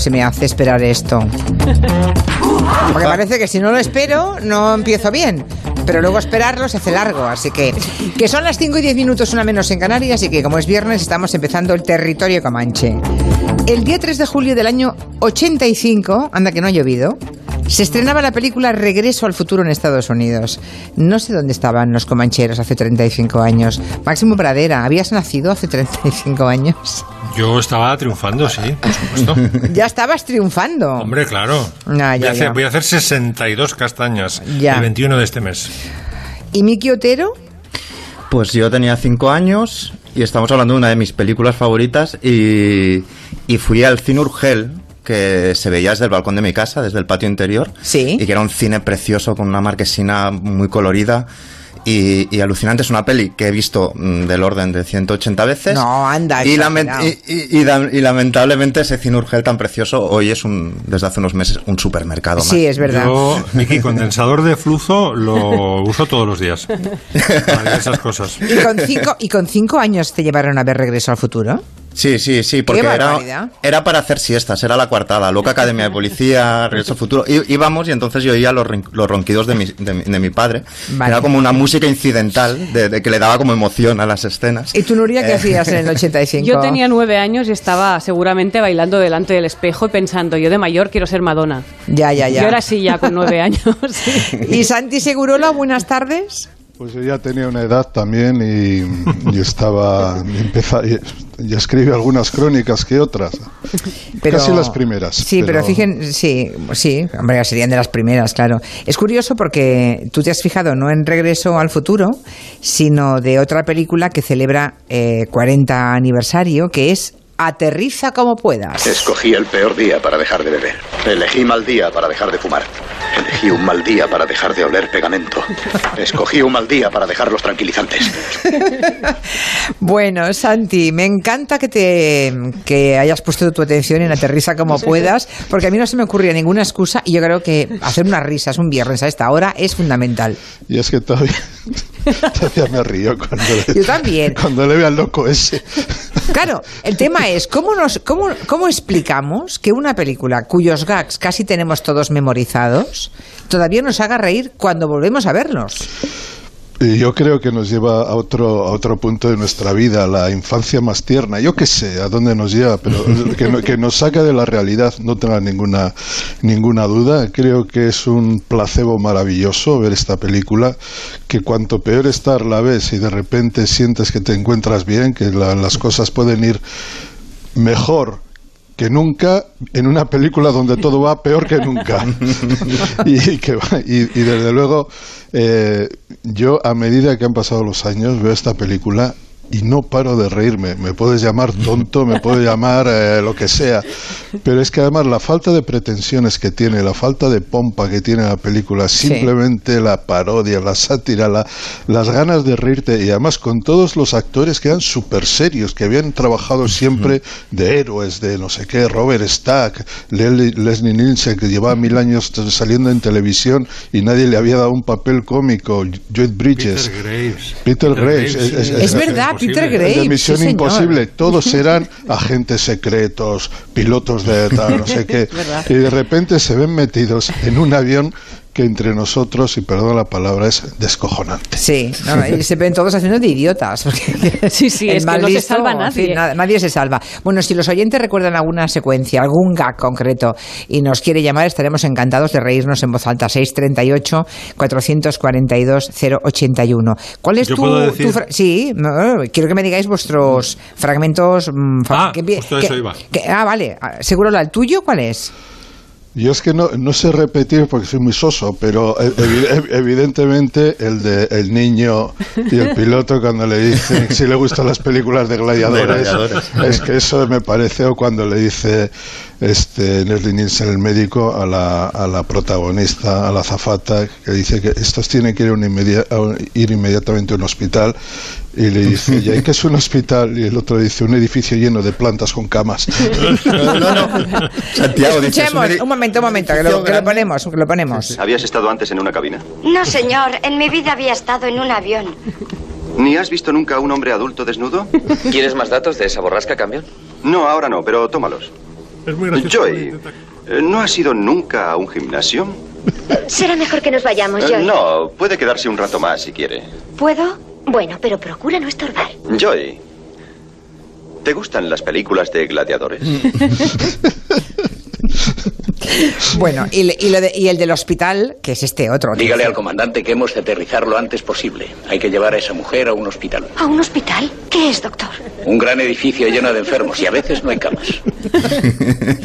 se me hace esperar esto. Porque parece que si no lo espero, no empiezo bien. Pero luego esperarlo se hace largo. Así que, que son las 5 y 10 minutos, una menos en Canarias. Y que como es viernes, estamos empezando el territorio Comanche. El día 3 de julio del año 85, anda que no ha llovido, se estrenaba la película Regreso al futuro en Estados Unidos. No sé dónde estaban los comancheros hace 35 años. Máximo Pradera, ¿habías nacido hace 35 años? Yo estaba triunfando, sí, por supuesto. ya estabas triunfando. Hombre, claro. Ah, ya, voy, a hacer, voy a hacer 62 castañas Ya. el 21 de este mes. ¿Y Miki Otero? Pues yo tenía cinco años y estamos hablando de una de mis películas favoritas y, y fui al cine Urgel que se veía desde el balcón de mi casa, desde el patio interior. Sí. Y que era un cine precioso con una marquesina muy colorida. Y, y alucinante, es una peli que he visto mm, del orden de 180 veces. No, anda, Y, lamen- exagerado. y, y- y da- y lamentablemente ese cine Urgel tan precioso hoy es un, desde hace unos meses un supermercado. Sí, más. es verdad. Yo, Miki, condensador de flujo lo uso todos los días. Para esas cosas. ¿Y con, cinco, ¿Y con cinco años te llevaron a ver Regreso al futuro? Sí, sí, sí, porque era, era para hacer siestas, era la coartada, loca academia de policía, regreso futuro. I- íbamos y entonces yo oía los, los ronquidos de mi, de, mi- de mi padre. Vale. Era como una música incidental de, de que le daba como emoción a las escenas. ¿Y tú, Nuria, qué Eh. hacías en el 85? Yo tenía nueve años y estaba seguramente bailando delante del espejo y pensando, yo de mayor quiero ser Madonna. Ya, ya, ya. Yo era así ya con nueve años. ¿Y Santi Segurola, buenas tardes? Pues yo ya tenía una edad también y, y estaba empeza- y- ya escribí algunas crónicas que otras. Pero- Casi las primeras. Sí, pero, fíjense, sí, sí, hombre, serían de las primeras, claro. Es curioso porque tú te has fijado no en Regreso al Futuro, sino de otra película que celebra eh, 40 aniversario, que es Aterriza como puedas. Escogí el peor día para dejar de beber. Elegí mal día para dejar de fumar. Elegí un mal día para dejar de oler pegamento. Escogí un mal día para dejar los tranquilizantes. Bueno, Santi, me encanta que te que hayas puesto tu atención en Aterriza como puedas, porque a mí no se me ocurría ninguna excusa y yo creo que hacer unas risas un viernes a esta hora es fundamental. Y es que todavía, todavía me río cuando le, Yo también. cuando le veo al loco ese. Claro, el tema es cómo nos cómo, cómo explicamos que una película cuyos gags casi tenemos todos memorizados todavía nos haga reír cuando volvemos a verlos. Y yo creo que nos lleva a otro, a otro punto de nuestra vida, la infancia más tierna. Yo qué sé a dónde nos lleva, pero que, no- que nos saca de la realidad, no tenga ninguna, ninguna duda. Creo que es un placebo maravilloso ver esta película, que cuanto peor estar la ves y de repente sientes que te encuentras bien, que la- las cosas pueden ir mejor que nunca en una película donde todo va peor que nunca. y, que y- y desde luego, eh, yo a medida que han pasado los años veo esta película y no paro de reírme. Me puedes llamar tonto, me puedes llamar eh, lo que sea, pero es que además la falta de pretensiones que tiene, la falta de pompa que tiene la película, simplemente la parodia, la sátira, la- las ganas de reírte y además con todos los actores que eran súper serios, que habían trabajado siempre de héroes, de no sé qué, Robert Stack, Leslie, Nielsen, que llevaba mil años saliendo en televisión y nadie le había dado un papel cómico, Joe Bridges. Peter Graves. Peter Graves, sí, es- es- Es verdad, Peter el de. Misión sí, señor. Imposible, todos eran agentes secretos, pilotos de tal, no sé qué, y de repente se ven metidos en un avión que entre nosotros, y perdón la palabra, es descojonante. Sí, no, y se ven todos haciendo de idiotas. porque Sí, sí, es que no se salva en nadie. fin, nada- nadie se salva. Bueno, si los oyentes recuerdan alguna secuencia, algún gag concreto y nos quiere llamar, estaremos encantados de reírnos en voz alta. 638 442 081. ¿Cuál es ¿Yo tu, puedo decir? tu fra- Sí, no, quiero que me digáis vuestros fragmentos. mm, Ah, que justo que- eso iba. que- ah, vale. Ah, Seguro la, el tuyo, ¿cuál es? Yo es que no, no sé repetir porque soy muy soso, pero e- evi- ev- evidentemente el de el niño y el piloto cuando le dicen si le gustan las películas de gladiadores, De gladiadores. es que eso me parece o cuando le dice este Leslie Nielsen el médico a la, a la protagonista, a la zafata, que dice que estos tienen que ir, un un- inmediatamente a un hospital y le dice, ¿y ahí qué es un hospital? Y el otro dice, un edificio lleno de plantas con camas. No, no, no. Santiago dice, edi- un momento, un momento, que lo, que ponemos, que lo ponemos. ¿Habías estado antes en una cabina? No, señor. En mi vida había estado en un avión. ¿Ni has visto nunca a un hombre adulto desnudo? ¿Quieres más datos de esa borrasca camión? No, ahora no, pero tómalos. Es muy gracioso. Joy, eh, ¿no has ido nunca a un gimnasio? Será mejor que nos vayamos, Eh, Joy. No, puede quedarse un rato más si quiere. ¿Puedo? Bueno, pero procura no estorbar. Joy, ¿te gustan las películas de gladiadores? Bueno, y, le- y lo de- y el del hospital, que es este otro. Dígale al comandante que hemos de aterrizar lo antes posible. Hay que llevar a esa mujer a un hospital. ¿A un hospital? ¿Qué es, doctor? Un gran edificio lleno de enfermos y a veces no hay camas.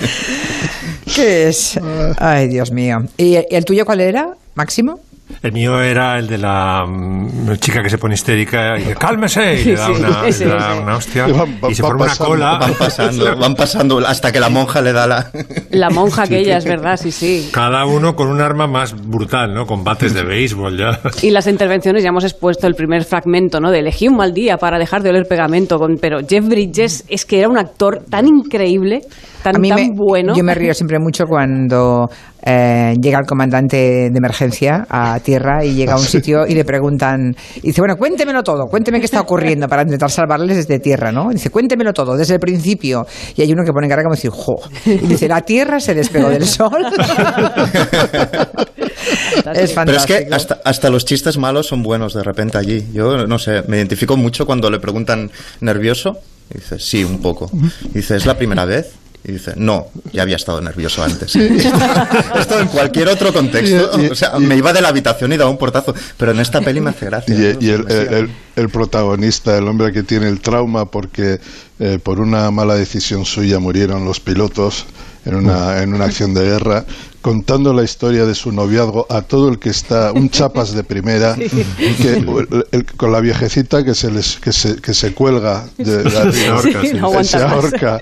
¿Qué es? Ay, Dios mío. ¿Y el, el tuyo cuál era, Máximo? El mío era el de la mm, chica que se pone histérica y dice, cálmese, y le da Sí, una, le da una hostia Y van- van- y se forma una pasando, cola. Van pasando, van pasando hasta que la monja le da la... La monja aquella, es verdad, sí, sí. Cada uno con un arma más brutal, ¿no? Combates de béisbol ya. Y las intervenciones, ya hemos expuesto el primer fragmento, ¿no? De elegí un mal día para dejar de oler pegamento. Con, pero Jeff Bridges es que era un actor tan increíble, tan, A mí tan me- bueno. Yo me río siempre mucho cuando eh, llega el comandante de emergencia a tierra y llega a un sitio y le preguntan, y dice, bueno, cuéntemelo todo, cuénteme qué está ocurriendo para intentar salvarles desde tierra, ¿no? Y dice, cuéntemelo todo, desde el principio. Y hay uno que pone cara como decir, jo. Y dice, la tierra se despegó del sol. es fantástico. Pero es que hasta, hasta los chistes malos son buenos de repente allí. Yo no sé, me identifico mucho cuando le preguntan nervioso. Y dice, sí, un poco. Y dice, ¿es la primera vez? Y dice, no, ya había estado nervioso antes. Esto en cualquier otro contexto. Y- y- o sea, me iba de la habitación y daba un portazo. Pero en esta peli me hace gracia. Y, ¿no? y el, el- el protagonista, el hombre que tiene el trauma porque eh, por una mala decisión suya murieron los pilotos en una, en una acción de guerra, contando la historia de su noviazgo a todo el que está, un chapas de primera, que, el- el- con la viejecita que se, les, que se, que se cuelga de, arriba. Se ahorca, sí. no aguanta se más. ahorca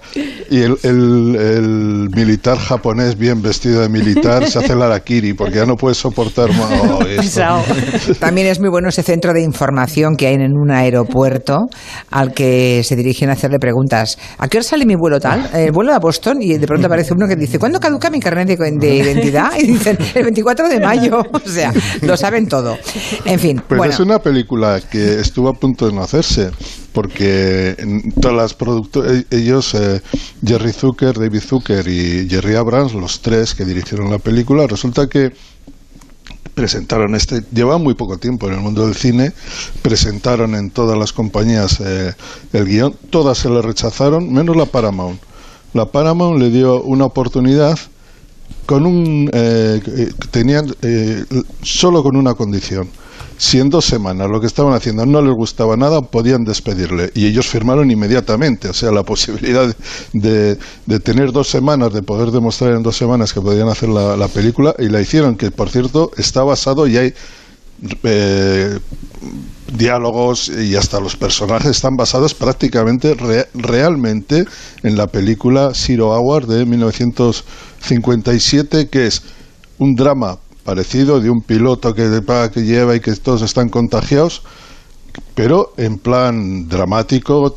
y el, el- el militar japonés bien vestido de militar se hace la harakiri porque ya no puede soportar más oh. También es muy bueno ese centro de información que hay en un aeropuerto al que se dirigen a hacerle preguntas. ¿A qué hora sale mi vuelo tal? El vuelo a Boston y de pronto aparece uno que dice ¿Cuándo caduca mi carnet de, de identidad? Y dicen el 24 de mayo. O sea, lo saben todo. En fin, bueno. es una película que estuvo a punto de no hacerse, porque todas las productoras, ellos, eh, Jerry Zucker, David Zucker y Jerry Abrams, los tres que dirigieron la película, resulta que presentaron este, llevaban muy poco tiempo en el mundo del cine, presentaron en todas las compañías eh, el guion, todas se le rechazaron, menos la Paramount. La Paramount le dio una oportunidad con un eh, eh, tenían eh, solo con una condición. Si en dos semanas lo que estaban haciendo no les gustaba nada podían despedirle. Y ellos firmaron inmediatamente o sea la posibilidad de, de tener dos semanas de poder demostrar en dos semanas que podían hacer la, la película y la hicieron que por cierto está basado y hay eh, diálogos y hasta los personajes están basados prácticamente re- realmente en la película Zero Hour de 1957 que es un drama parecido de un piloto que, que lleva y que todos están contagiados pero en plan dramático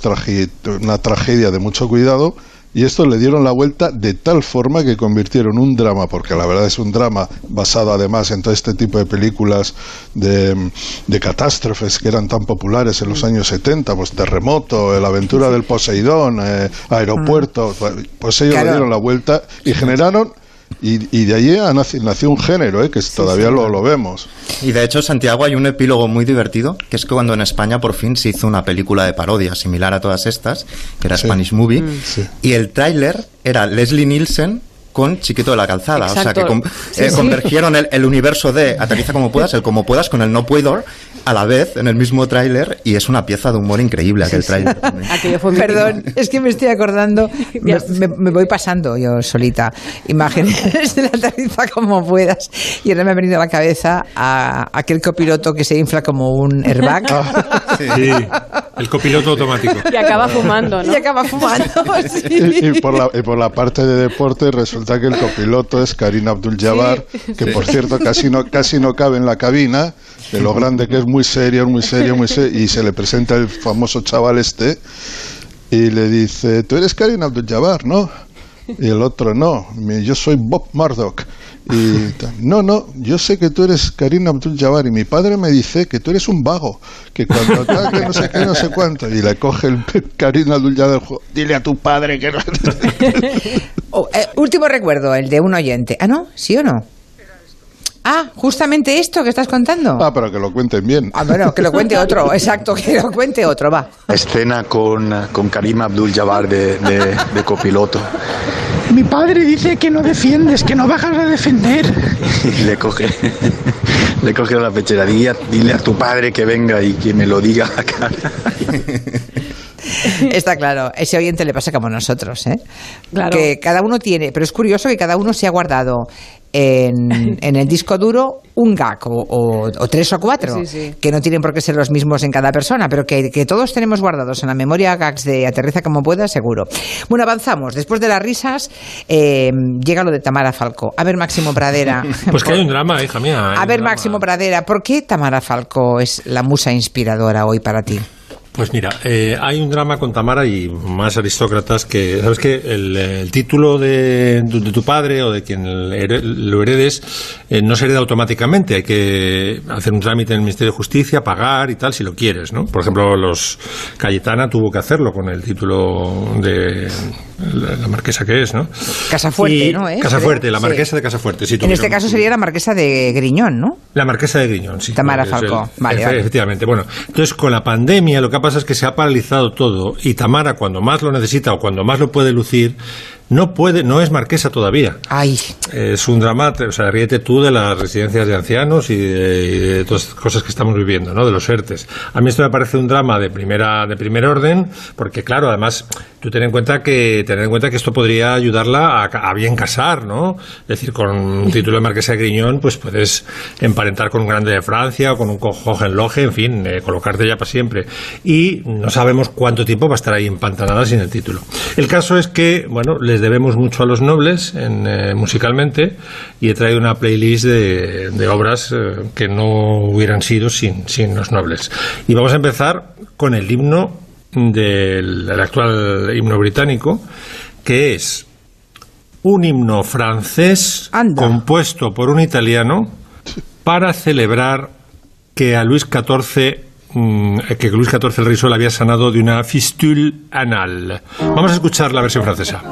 una tragedia de mucho cuidado y esto le dieron la vuelta de tal forma que convirtieron un drama, porque la verdad es un drama basado además en todo este tipo de películas de, de catástrofes que eran tan populares en los años 70, pues Terremoto, La aventura del Poseidón, eh, Aeropuerto, pues ellos Claro. le dieron la vuelta y generaron, y, y de allí nació un género, eh, que todavía lo, lo vemos. Y de hecho, Santiago, hay un epílogo muy divertido, que es que cuando en España por fin se hizo una película de parodia similar a todas estas, que era Sí. Spanish Movie, Sí. y el tráiler era Leslie Nielsen con Chiquito de la Calzada. O sea, Exacto. que con- Sí, eh, sí. convergieron el, el universo de Aterriza como puedas, el como puedas, con el no puedo, a la vez, en el mismo tráiler, y es una pieza de humor increíble aquel tráiler. Aquello fue Perdón, es que me estoy acordando, me, me- me voy pasando yo solita imágenes de la tarifa como puedas y ahora me ha venido a la cabeza a aquel copiloto que se infla como un airbag Sí, el copiloto automático. Y acaba fumando, ¿no? y acaba fumando. sí. Y, y por la, y por la parte de deporte resulta que el copiloto es Karim Abdul-Jabbar, que por cierto casi no, casi no cabe en la cabina, de lo grande que es, muy serio, muy serio, muy serio, y se le presenta el famoso chaval este y le dice, tú eres Karim Abdul-Jabbar, ¿no? Y el otro, no, yo soy Bob Murdoch. Y no, no, yo sé que tú eres Karina Abdul-Jabbar y mi padre me dice que tú eres un vago, que cuando tal, que no sé qué, no sé cuánto. Y le coge el Karina Abdul-Jabbar, dile a tu padre que no... Oh, eh, último recuerdo, el de un oyente. Ah, ¿no? ¿Sí o no? Ah, justamente esto que estás contando. Ah, pero que lo cuenten bien. Ah, bueno, que lo cuente otro, exacto, que lo cuente otro, va. Escena con, con Karim Abdul-Jabbar de, de, de copiloto. Mi padre dice que no defiendes, que no bajas a defender. Y le coge, le coge la pecheradilla, dile a tu padre que venga y que me lo diga a la cara. Está claro, ese oyente le pasa como nosotros, ¿eh? Claro. Que cada uno tiene, pero es curioso que cada uno se ha guardado en, en el disco duro un gag o, o- o tres o cuatro, Sí, sí. que no tienen por qué ser los mismos en cada persona, pero que, que todos tenemos guardados en la memoria gags de Aterriza como pueda, seguro. Bueno, avanzamos. Después de las risas, eh, llega lo de Tamara Falco. A ver, Máximo Pradera. Pues que hay un drama, hija mía. A ver, drama. Máximo Pradera, ¿por qué Tamara Falco es la musa inspiradora hoy para ti? Pues mira, eh, hay un drama con Tamara y más aristócratas que, ¿sabes qué? El, el título de, de tu padre o de quien lo heredes eh, no se hereda automáticamente. Hay que hacer un trámite en el Ministerio de Justicia, pagar y tal, si lo quieres, ¿no? Por ejemplo, los Cayetana tuvo que hacerlo con el título de la, la marquesa que es, ¿no? Casafuerte, Y- ¿no? ¿Eh? Casafuerte, la Sí. marquesa de Casafuerte. sí, En este caso sería la marquesa de Griñón, ¿no? la marquesa de Griñón, sí. Tamara Falcó. Vale, vale. Efectivamente. Bueno, entonces con la pandemia lo que pasa es que se ha paralizado todo y Tamara cuando más lo necesita o cuando más lo puede lucir no puede, no es marquesa todavía. Ay, Es un drama, o sea, ríete tú de las residencias de ancianos y de, y de todas estas cosas que estamos viviendo, ¿no? De los ERTES. A mí esto me parece un drama de primera, de primer orden, porque claro, además, tú ten en cuenta que, tener en cuenta que esto podría ayudarla a, a bien casar, ¿no? Es decir, con un título de marquesa de Griñón, pues puedes emparentar con un grande de Francia o con un Hohenlohe, en fin, eh, colocarte ya para siempre. Y no sabemos cuánto tiempo va a estar ahí empantanada sin el título. El caso es que, bueno, les debemos mucho a los nobles en, eh, musicalmente y he traído una playlist de, de obras eh, que no hubieran sido sin, sin los nobles. Y vamos a empezar con el himno del el actual himno británico, que es un himno francés compuesto por un italiano para celebrar que a Luis XIV mm, que Luis XIV el rey Sol había sanado de una fistule anal. Vamos a escuchar la versión francesa.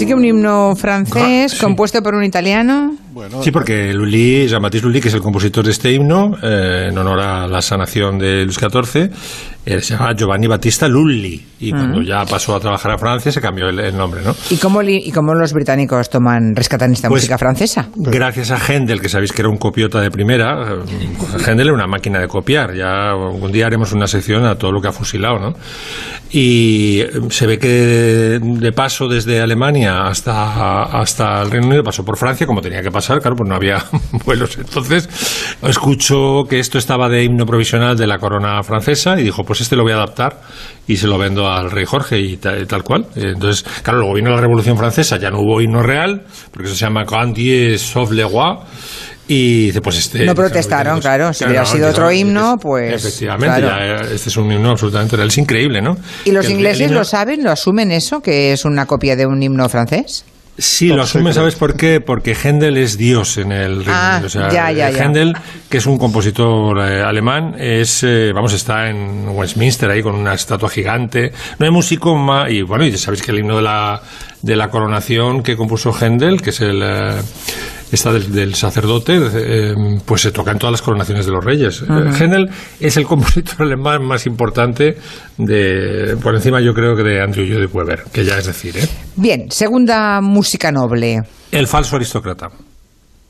Así que un himno francés compuesto por un italiano. Sí, porque Lully, Jean-Baptiste Lully, que es el compositor de este himno, eh, en honor a la sanación de Luis XIV, eh, se llama Giovanni Battista Lully. Y cuando ya pasó a trabajar a Francia se cambió el, el nombre, ¿no? ¿Y cómo, li- ¿Y cómo los británicos toman, rescatan esta Pues, música francesa? Gracias a Händel, que sabéis que era un copiota de primera, eh, Händel era una máquina de copiar. Ya un día haremos una sección a todo lo que ha fusilado, ¿no? Y eh, se ve que de paso desde Alemania hasta, hasta el Reino Unido pasó por Francia, como tenía que pasar, claro, pues no había vuelos. Entonces escuchó que esto estaba de himno provisional de la corona francesa y dijo, pues este lo voy a adaptar y se lo vendo al rey Jorge y ta- tal, cual. Entonces, claro, luego vino la Revolución Francesa, ya no hubo himno real, porque eso se llama Grandier sauf le roi. Y dice, pues este. No protestaron, claro. Si hubiera sido otro himno, pues. Efectivamente, claro. ya, eh, este es un himno absolutamente real. Es increíble, ¿no? ¿Y los Que ingleses himno- lo saben? ¿Lo asumen eso? ¿Que es una copia de un himno francés? Sí, lo asumen, ¿sabes por qué? Porque Händel es Dios en el Reino Ah, Unido. O sea, ya, ya, ya. Händel, que es un compositor eh, alemán, es, eh, vamos, está en Westminster ahí con una estatua gigante. No hay músico más. Y bueno, y sabéis que el himno de la, de la coronación que compuso Händel, que es el. eh, esta del, del sacerdote, eh, pues se toca en todas las coronaciones de los reyes. Händel es el compositor alemán más importante de, por encima yo creo que de Andrew Lloyd Webber, que ya es decir, ¿eh? Bien, segunda música noble. El falso aristócrata.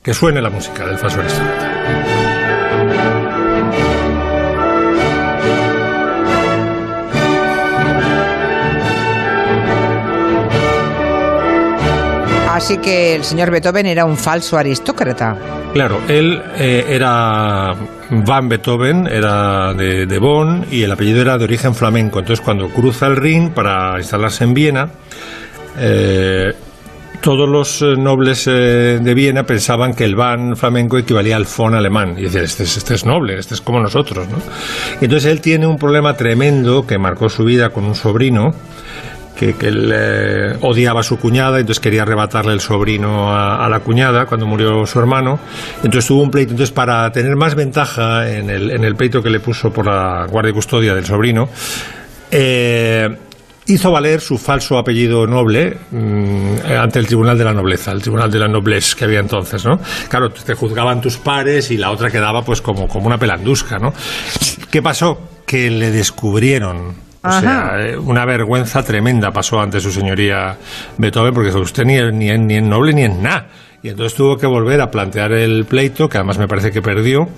Que suene la música del falso aristócrata. Así que el señor Beethoven era un falso aristócrata. Claro, él eh, era Van Beethoven, era de, de Bonn y el apellido era de origen flamenco. Entonces, cuando cruza el Rin para instalarse en Viena, eh, todos los eh, nobles de Viena pensaban que el Van flamenco equivalía al Fon alemán. Y decían, este, es- este es noble, este es como nosotros. ¿no? Y entonces él tiene un problema tremendo que marcó su vida con un sobrino. Que, que él eh, odiaba a su cuñada, entonces quería arrebatarle el sobrino a, la cuñada cuando murió su hermano. Entonces tuvo un pleito. Entonces, para tener más ventaja en el, en el pleito que le puso por la guardia y custodia del sobrino, eh, hizo valer su falso apellido noble mm, ante el Tribunal de la Nobleza, el Tribunal de la Noblesse que había entonces, ¿no? Claro, te juzgaban tus pares y la otra quedaba pues como, como una pelandusca, ¿no? ¿Qué pasó? Que le descubrieron. O Ajá. sea, eh, una vergüenza tremenda pasó ante su señoría Beethoven, porque dijo, usted ni, es- ni, ni es noble ni es nada. Y entonces tuvo que volver a plantear el pleito, que además me parece que perdió,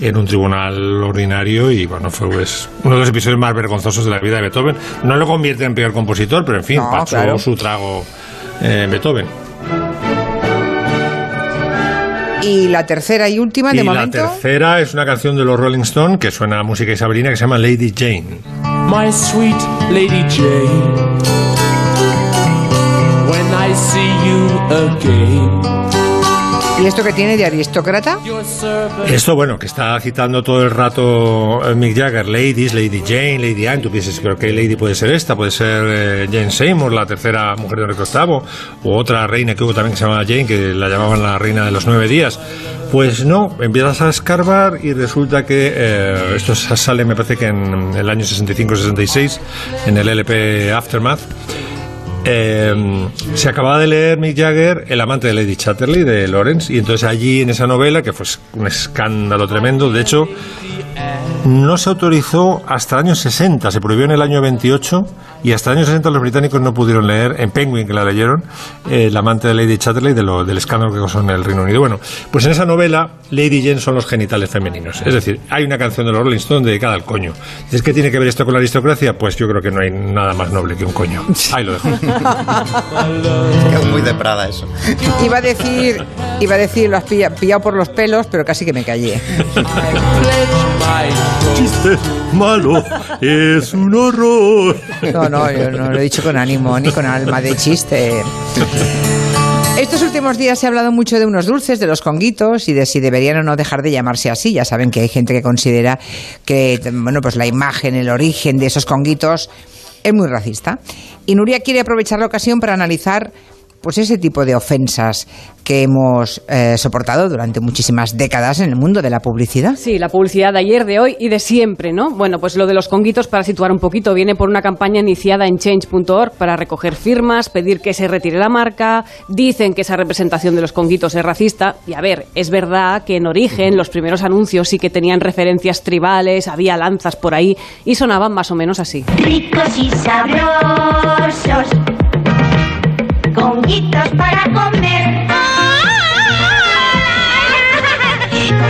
en un tribunal ordinario. Y bueno, fue pues, uno de los episodios más vergonzosos de la vida de Beethoven. No lo convierte en peor compositor, pero en fin, No, pasó claro. su trago eh, Beethoven. Y la tercera y última, de y la momento. tercera es una canción de los Rolling Stones que suena a música isabelina que se llama Lady Jane. My sweet Lady Jane, when I see you again, ¿Y esto que tiene de aristócrata? Esto, bueno, que está citando todo el rato eh, Mick Jagger, ladies, Lady Jane, Lady Anne, tú piensas, pero ¿qué lady puede ser esta? Puede ser eh, Jane Seymour, la tercera mujer de Enrique VIII, o otra reina que hubo también que se llamaba Jane, que la llamaban la reina de los nueve días. Pues no, empiezas a escarbar y resulta que eh, esto sale, me parece que en el año 65-66, en el LP Aftermath. Eh, se acababa de leer Mick Jagger El amante de Lady Chatterley de Lawrence y entonces allí en esa novela que fue un escándalo tremendo de hecho no se autorizó hasta el año 60 se prohibió en el año 28 y hasta el año 60 los británicos no pudieron leer en Penguin que la leyeron eh, El amante de Lady Chatterley de lo- del escándalo que causó en el Reino Unido bueno pues en esa novela Lady Jane son los genitales femeninos es decir hay una canción de los Rolling Stones dedicada al coño ¿es que tiene que ver esto con la aristocracia? pues yo creo que no hay nada más noble que un coño ahí lo dejo Es muy de Prada eso. Iba a decir, iba a decir, lo has pilla- pillado por los pelos, pero casi que me callé. chiste malo es un horror. No, no, yo no lo he dicho con ánimo ni con alma de chiste. Estos últimos días se ha hablado mucho de unos dulces, de los conguitos y de si deberían o no dejar de llamarse así. Ya saben que hay gente que considera que bueno, pues la imagen, el origen de esos conguitos es muy racista. Y Nuria quiere aprovechar la ocasión para analizar pues ese tipo de ofensas que hemos eh, soportado durante muchísimas décadas en el mundo de la publicidad. Sí, la publicidad de ayer, de hoy y de siempre, ¿no? Bueno, pues lo de los conguitos, para situar un poquito, viene por una campaña iniciada en change.org para recoger firmas, pedir que se retire la marca. Dicen que esa representación de los conguitos es racista. Y a ver, es verdad que en origen los primeros anuncios sí que tenían referencias tribales, había lanzas por ahí y sonaban más o menos así. Ricos y sabrosos, conguitos para comer.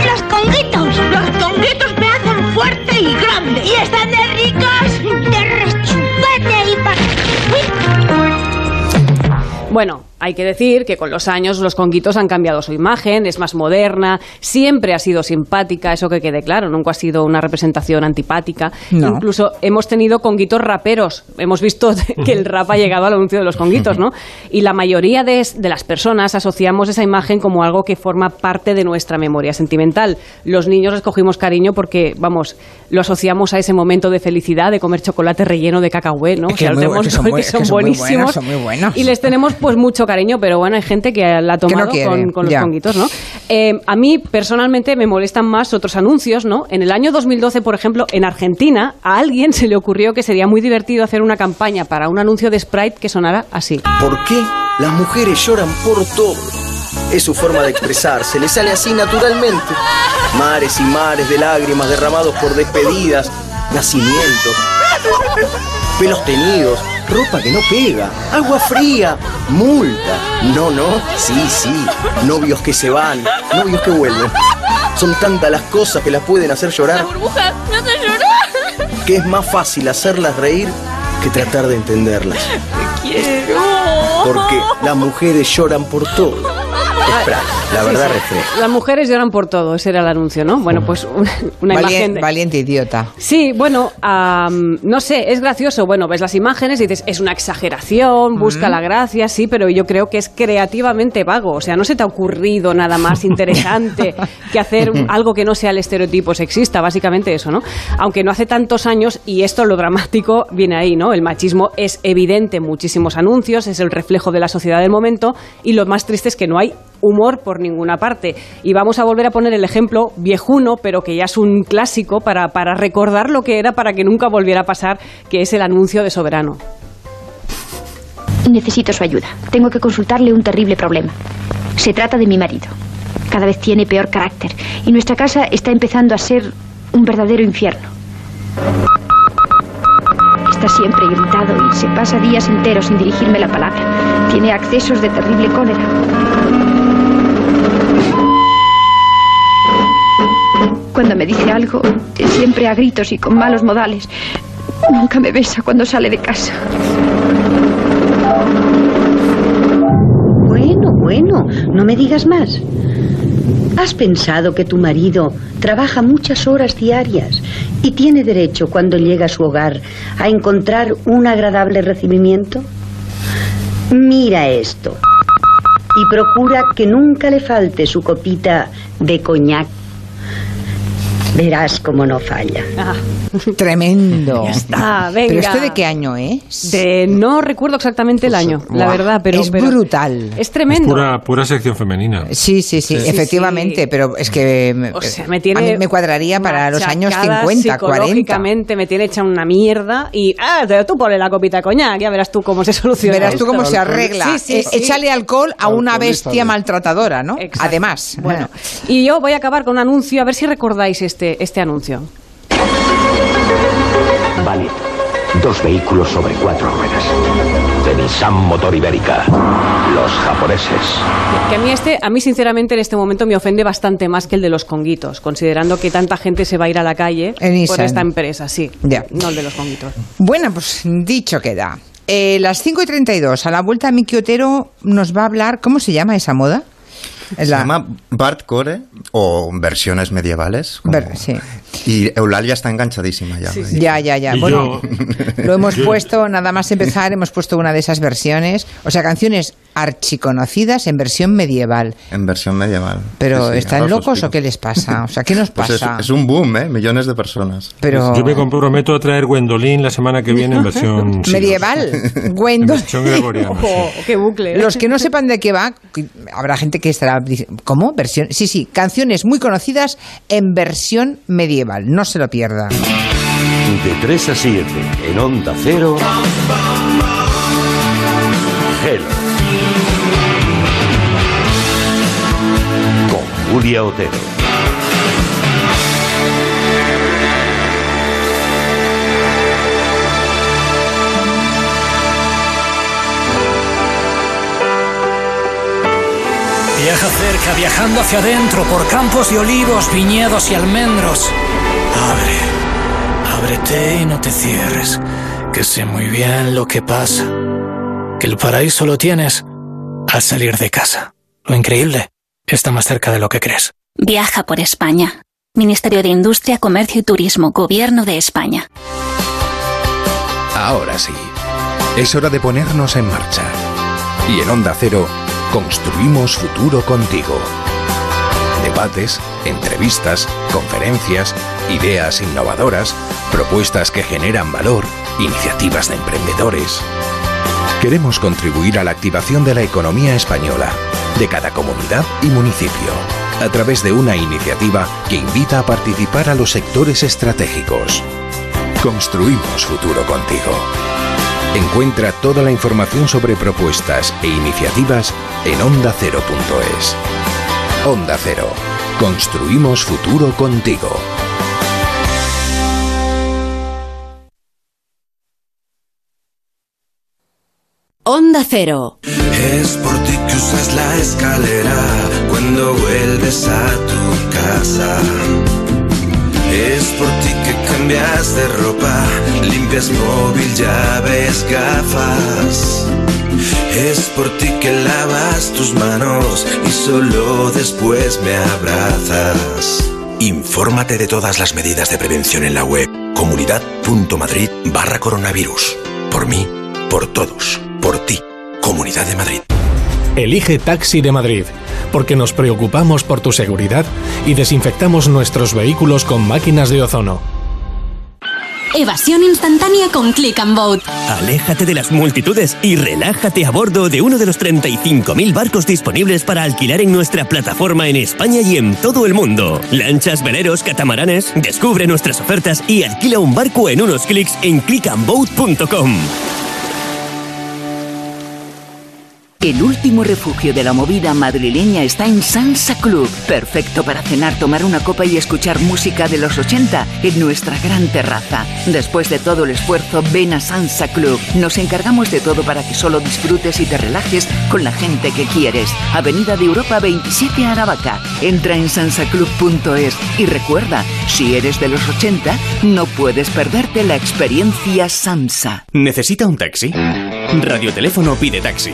¡Los conguitos! ¡Los conguitos me hacen fuerte y grande! ¡Y están de ricos! ¡De rechupete y para... Bueno, hay que decir que con los años los conguitos han cambiado su imagen, es más moderna, siempre ha sido simpática, eso que quede claro, nunca ha sido una representación antipática. No. Incluso hemos tenido conguitos raperos, hemos visto que el rap ha llegado al anuncio de los conguitos, ¿no? Y la mayoría de, de las personas asociamos esa imagen como algo que forma parte de nuestra memoria sentimental. Los niños les cogimos cariño porque, vamos, lo asociamos a ese momento de felicidad de comer chocolate relleno de cacahué, ¿no? Es que O sea, muy- tenemos es que son que buen- es que son muy buenos, buenísimos son muy buenos. y les tenemos pues mucho cariño, pero bueno, hay gente que la ha no tomado quiere, con, con los ya. conguitos, ¿no? Eh, a mí personalmente me molestan más otros anuncios, ¿no? En el año 2012, por ejemplo, en Argentina, a alguien se le ocurrió que sería muy divertido hacer una campaña para un anuncio de Sprite que sonara así. ¿Por qué las mujeres lloran por todo? Es su forma de expresarse, le sale así naturalmente. Mares y mares de lágrimas derramados por despedidas, nacimientos, pelos tenidos, ropa que no pega, agua fría, multa. No, no, sí, sí, novios que se van, novios que vuelven. Son tantas las cosas que las pueden hacer llorar burbuja me hace llorar. que es más fácil hacerlas reír que tratar de entenderlas. Quiero. Porque las mujeres lloran por todo. Es práctico, la Sí, verdad sí. refresca. Las mujeres lloran por todo, ese era el anuncio, ¿no? Bueno, pues una, Valien- imagen... de- Valiente idiota. Sí, bueno, am, no sé, es gracioso. Bueno, ves las imágenes y dices, es una exageración, busca la gracia, sí, pero yo creo que es creativamente vago. O sea, no se te ha ocurrido nada más interesante que hacer algo que no sea el estereotipo sexista, básicamente eso, ¿no? Aunque no hace tantos años, y esto lo dramático viene ahí, ¿no? El machismo es evidente en muchísimos anuncios, es el reflejo de la sociedad del momento, y lo más triste es que no hay humor por ninguna parte. Y vamos a volver a poner el ejemplo viejuno, pero que ya es un clásico para, para recordar lo que era para que nunca volviera a pasar, que es el anuncio de Soberano. Necesito su ayuda. Tengo que consultarle un terrible problema. Se trata de mi marido. Cada vez tiene peor carácter y nuestra casa está empezando a ser un verdadero infierno. Está siempre irritado y se pasa días enteros sin dirigirme la palabra. Tiene accesos de terrible cólera. Cuando me dice algo, es siempre a gritos y con malos modales. Nunca me besa cuando sale de casa. Bueno, bueno, no me digas más. ¿Has pensado que tu marido trabaja muchas horas diarias y tiene derecho cuando llega a su hogar a encontrar un agradable recibimiento? Mira esto y procura que nunca le falte su copita de coñac. Verás cómo no falla. Tremendo. Ya está, venga. ¿Pero esto de qué año es? De no recuerdo exactamente el año, la verdad, pero es pero- brutal. Es tremendo. Pura, pura sección femenina. Sí, sí, sí, Sí, efectivamente, sí. pero es que me- O sea, me tiene a mí me cuadraría para los años machacada 50, 40. psicológicamente me tiene hecha una mierda y ah, tú ponle la copita de coñac, ya verás tú cómo se soluciona. Verás tú cómo se arregla. Sí, sí, Eh, sí. Échale alcohol a una bestia maltratadora, ¿no? Exacto. Además. Bueno, y yo voy a acabar con un anuncio, a ver si recordáis este, este anuncio. Vale. Dos vehículos sobre cuatro ruedas. De Nissan Motor Ibérica. Los japoneses. Que a mí este, a mí sinceramente en este momento me ofende bastante más que el de los conguitos, considerando que tanta gente se va a ir a la calle En por Nissan. esta empresa, sí. Ya. No el de los conguitos. Bueno, pues dicho queda. Eh, las 5 y 32, a la vuelta Miki Otero nos va a hablar, ¿cómo se llama esa moda? Se llama Bart Core o versiones medievales. como- Ver- sí. Y Eulalia está enganchadísima ya. Ya, ya, ya. Y Bueno, yo- lo hemos yo- puesto, nada más empezar, hemos puesto una de esas versiones. O sea, canciones archiconocidas en versión medieval. En versión medieval. Pero, Sí, ¿están locos o qué les pasa? O sea, ¿qué nos Pues es, pasa? es un boom, ¿eh? Millones de personas. Pero- Yo me comprometo a traer Gwendolyn la semana que viene en versión... medieval. En Gwendolyn. versión gregoriana. sí. Oh, qué bucle. Los que no sepan de qué va, habrá gente que estará diciendo, ¿cómo? Versión, sí, sí, canciones muy conocidas en versión medieval, no se lo pierda. De 3 a 7 en Onda Cero. Hello. Con Julia Otero. Viaja cerca, viajando hacia adentro, por campos de olivos, viñedos y almendros. Abre, ábrete y no te cierres, que sé muy bien lo que pasa. Que el paraíso lo tienes al salir de casa. Lo increíble está más cerca de lo que crees. Viaja por España. Ministerio de Industria, Comercio y Turismo, Gobierno de España. Ahora sí, es hora de ponernos en marcha. Y en Onda Cero, construimos futuro contigo. Debates, entrevistas, conferencias, ideas innovadoras, propuestas que generan valor, iniciativas de emprendedores. Queremos contribuir a la activación de la economía española, de cada comunidad y municipio, a través de una iniciativa que invita a participar a los sectores estratégicos. Construimos futuro contigo. Encuentra toda la información sobre propuestas e iniciativas en ondacero.es. Onda Cero. Construimos futuro contigo. Onda Cero. Es por ti que usas la escalera cuando vuelves a tu casa. Cambias de ropa, limpias móvil, llaves, gafas. Es por ti que lavas tus manos y solo después me abrazas. Infórmate de todas las medidas de prevención en la web comunidad.madrid barra coronavirus. Por mí, por todos, por ti. Comunidad de Madrid. Elige Taxi de Madrid, porque nos preocupamos por tu seguridad y desinfectamos nuestros vehículos con máquinas de ozono. Evasión instantánea con Click and Boat. Aléjate de las multitudes y relájate a bordo de uno de los 35.000 barcos disponibles para alquilar en nuestra plataforma en España y en todo el mundo. Lanchas, veleros, catamaranes. Descubre nuestras ofertas y alquila un barco en unos clics en clickandboat.com. El último refugio de la movida madrileña está en Sansa Club, perfecto para cenar, tomar una copa y escuchar música de los 80 en nuestra gran terraza. Después de todo el esfuerzo, ven a Sansa Club. Nos encargamos de todo para que solo disfrutes y te relajes con la gente que quieres. Avenida de Europa 27 Aravaca. Entra en sansaclub.es y recuerda, si eres de los 80, no puedes perderte la experiencia Sansa. ¿Necesita un taxi? Radioteléfono pide taxi.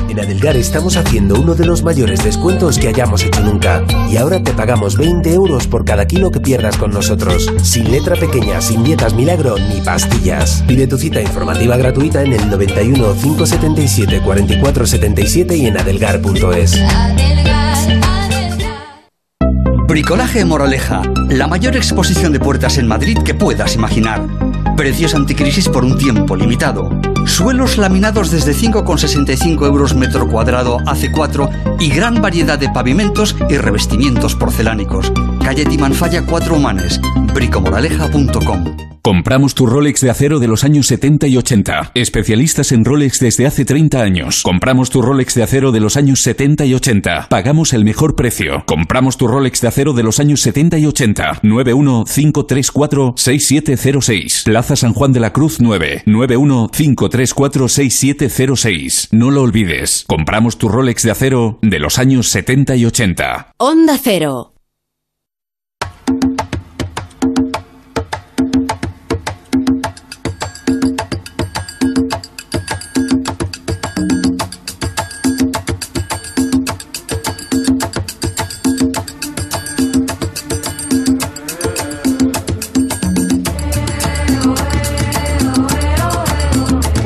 En Adelgar estamos haciendo uno de los mayores descuentos que hayamos hecho nunca. Y ahora te pagamos 20 euros por cada kilo que pierdas con nosotros. Sin letra pequeña, sin dietas milagro ni pastillas. Pide tu cita informativa gratuita en el 91 577 4477 y en adelgar.es. Bricolaje Moraleja, la mayor exposición de puertas en Madrid que puedas imaginar. Precios anticrisis por un tiempo limitado. Suelos laminados desde 5,65 euros metro cuadrado AC4 y gran variedad de pavimentos y revestimientos porcelánicos. Calle Timanfaya 4 Humanes, bricomoraleja.com. Compramos tu Rolex de acero de los años 70 y 80. Especialistas en Rolex desde hace 30 años. Compramos tu Rolex de acero de los años 70 y 80. Pagamos el mejor precio. Compramos tu Rolex de acero de los años 70 y 80. 915346706. Plaza San Juan de la Cruz 9. 915346706. No lo olvides. Compramos tu Rolex de acero de los años 70 y 80. Onda Cero.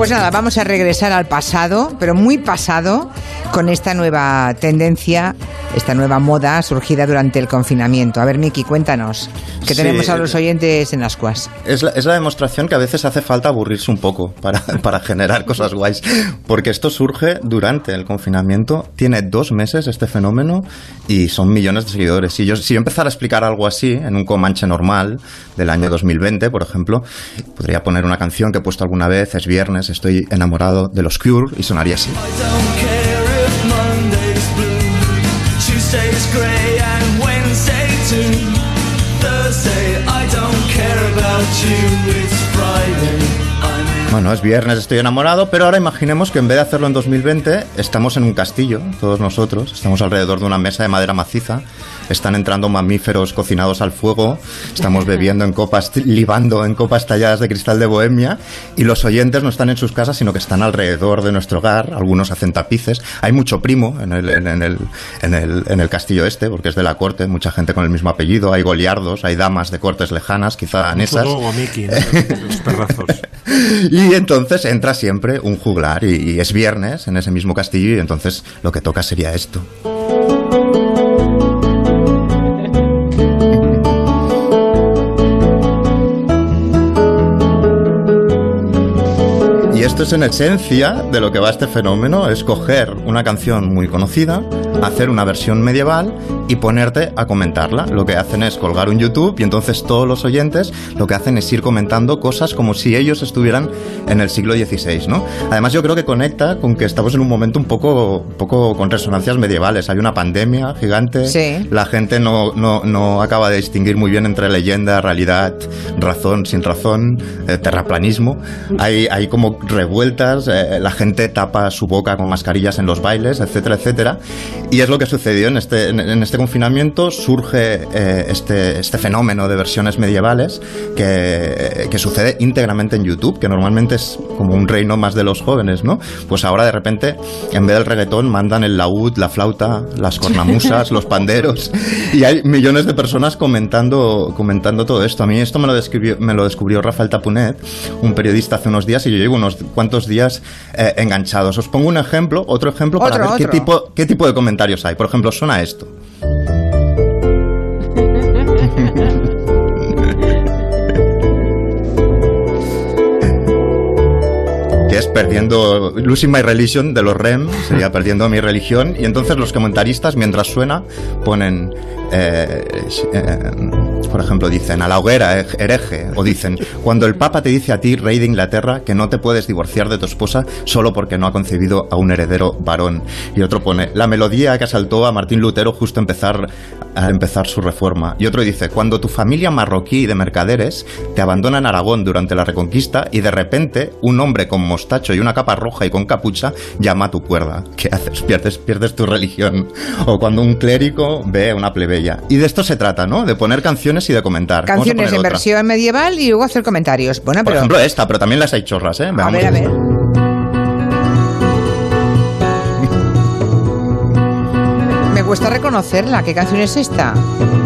Pues nada, vamos a regresar al pasado, pero muy pasado, con esta nueva tendencia, esta nueva moda surgida durante el confinamiento. A ver, Miki, cuéntanos, que Sí, tenemos a los oyentes en ascuas. Es la, es la demostración que a veces hace falta aburrirse un poco para, para generar cosas guays. Porque esto surge durante el confinamiento. Tiene dos meses este fenómeno y son millones de seguidores. Si yo, si yo empezara a explicar algo así en un Comanche normal del año 2020, por ejemplo, podría poner una canción que he puesto alguna vez. Es viernes, estoy enamorado de los Cure y sonaría así. Don't care if Bueno, es viernes, estoy enamorado, pero ahora imaginemos que en vez de hacerlo en 2020, estamos en un castillo, todos nosotros, estamos alrededor de una mesa de madera maciza, están entrando mamíferos cocinados al fuego, estamos bebiendo en copas, libando en copas talladas de cristal de Bohemia, y los oyentes no están en sus casas, sino que están alrededor de nuestro hogar, algunos hacen tapices, hay mucho primo en el, en, en el, en el, en el castillo este, porque es de la corte, mucha gente con el mismo apellido, hay goliardos, hay damas de cortes lejanas, quizá danesas. Perrazos. Y entonces entra siempre un juglar y, y es viernes en ese mismo castillo y entonces lo que toca sería esto. Esto es en esencia de lo que va este fenómeno, es coger una canción muy conocida, hacer una versión medieval y ponerte a comentarla. Lo que hacen es colgar un YouTube y entonces todos los oyentes lo que hacen es ir comentando cosas como si ellos estuvieran en el siglo XVI, ¿no? Además yo creo que conecta con que estamos en un momento un poco, un poco con resonancias medievales. Hay una pandemia gigante, Sí. la gente no, no, no acaba de distinguir muy bien entre leyenda, realidad, razón, sin razón, eh, terraplanismo. Hay, hay como revueltas, eh, la gente tapa su boca con mascarillas en los bailes, etcétera, etcétera. Y es lo que sucedió en este, en, en este confinamiento. Surge eh, este, este fenómeno de versiones medievales que, que sucede íntegramente en YouTube, que normalmente es como un reino más de los jóvenes, ¿no? Pues ahora de repente, en vez del reggaetón, mandan el laúd, la flauta, las cornamusas, los panderos. Y hay millones de personas comentando, comentando todo esto. A mí esto me lo, describió, me lo descubrió Rafael Tapunet, un periodista hace unos días, y yo llevo unos cuantos días eh, enganchados. Os pongo un ejemplo, otro ejemplo, para Otro, ver qué tipo, qué tipo de comentarios hay. Por ejemplo, suena esto. que es perdiendo Losing My Religion de los REM, sería perdiendo mi religión, y entonces los comentaristas mientras suena ponen, eh, eh, por ejemplo, dicen a la hoguera, eh, hereje, o dicen, cuando el Papa te dice a ti, rey de Inglaterra, que no te puedes divorciar de tu esposa solo porque no ha concebido a un heredero varón. Y otro pone, la melodía que asaltó a Martín Lutero justo empezar, a empezar su reforma. Y otro dice, cuando tu familia marroquí de mercaderes te abandona en Aragón durante la Reconquista y de repente un hombre con mostacho y una capa roja y con capucha llama a tu cuerda. ¿Qué haces? Pierdes, pierdes tu religión. O cuando un clérigo ve a una plebeya. Y de esto se trata, ¿no? De poner canciones y de comentar. A Canciones en otra. versión medieval y luego hacer comentarios. Bueno, Por pero... ejemplo, esta, pero también las hay chorras, ¿eh? a Veamos ver, a ver. Me cuesta reconocerla. ¿Qué canción es esta?